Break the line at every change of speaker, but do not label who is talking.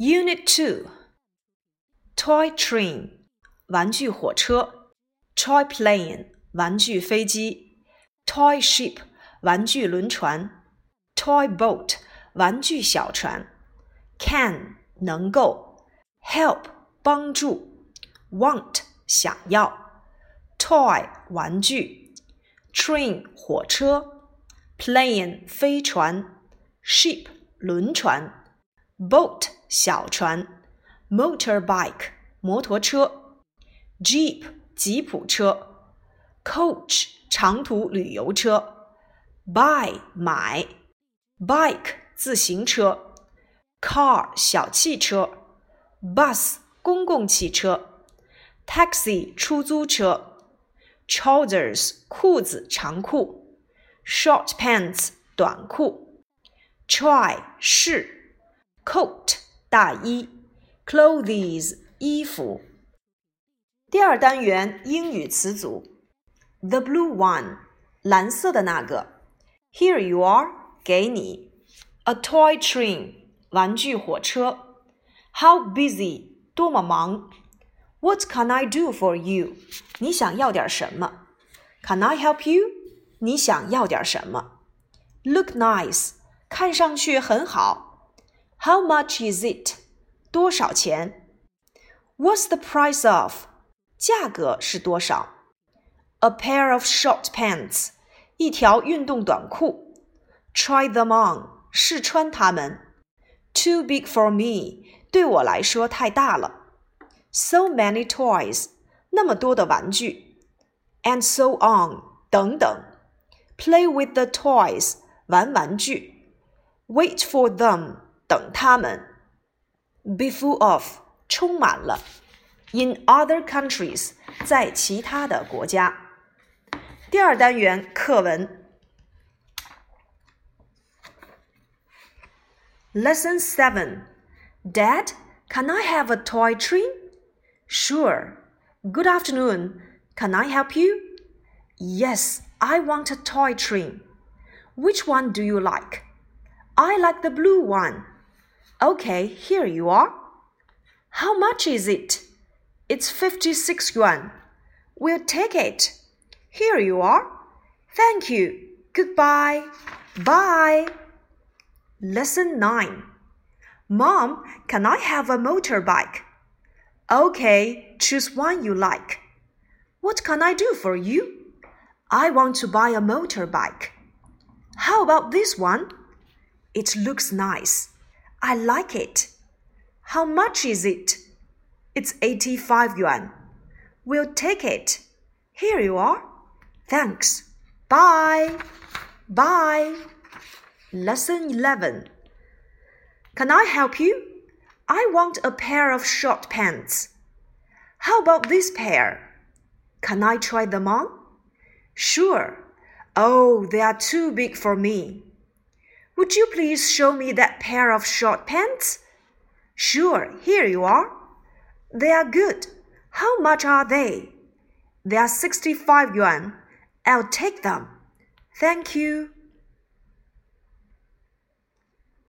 Unit 2 Toy train 玩具火车 Toy plane 玩具飞机 Toy ship 玩具轮船 Toy boat 玩具小船 Can 能够 Help 帮助 Want 想要 Toy 玩具 Train 火车 Plane 飞船 Ship 轮船 boat 小船，motorbike 摩托车，jeep 吉普车，coach 长途旅游车，buy 买，bike 自行车，car 小汽车，bus 公共汽车，taxi 出租车，trousers 裤子长裤，short pants 短裤，try 试。coat 大衣，clothes 衣服。第二单元英语词组，the blue one 蓝色的那个，here you are 给你，a toy train 玩具火车，how busy 多么忙，what can I do for you 你想要点什么，can I help you 你想要点什么，look nice 看上去很好。 how much is it？多少钱？What's the price of？价格是多少？A pair of short pants，一条运动短裤。Try them on，试穿它们。Too big for me，对我来说太大了。So many toys，那么多的玩具。And so on，等等。Play with the toys，玩玩具。Wait for them。 等他们，be full of 充满了，in other countries 在其他的国家。第二单元课文，Lesson Seven。Dad, can I have a toy train? Sure. Good afternoon. Can I help you? Yes, I want a toy train. Which one do you like? I like the blue one. Okay, here you are. How much is it? It's 56 yuan. We'll take it. Here you are. Thank you. Goodbye. Bye. Lesson 9. Mom, can I have a motorbike? Okay, choose one you like. What can I do for you? I want to buy a motorbike. How about this one? It looks nice. I like it. How much is it? It's 85 yuan. We'll take it. Here you are. Thanks. Bye. Bye. Lesson 11. Can I help you? I want a pair of short pants. How about this pair? Can I try them on? Sure. Oh, they are too big for me. Would you please show me that pair of short pants? Sure, here you are. They are good. How much are they? They are 65 yuan. I'll take them. Thank you.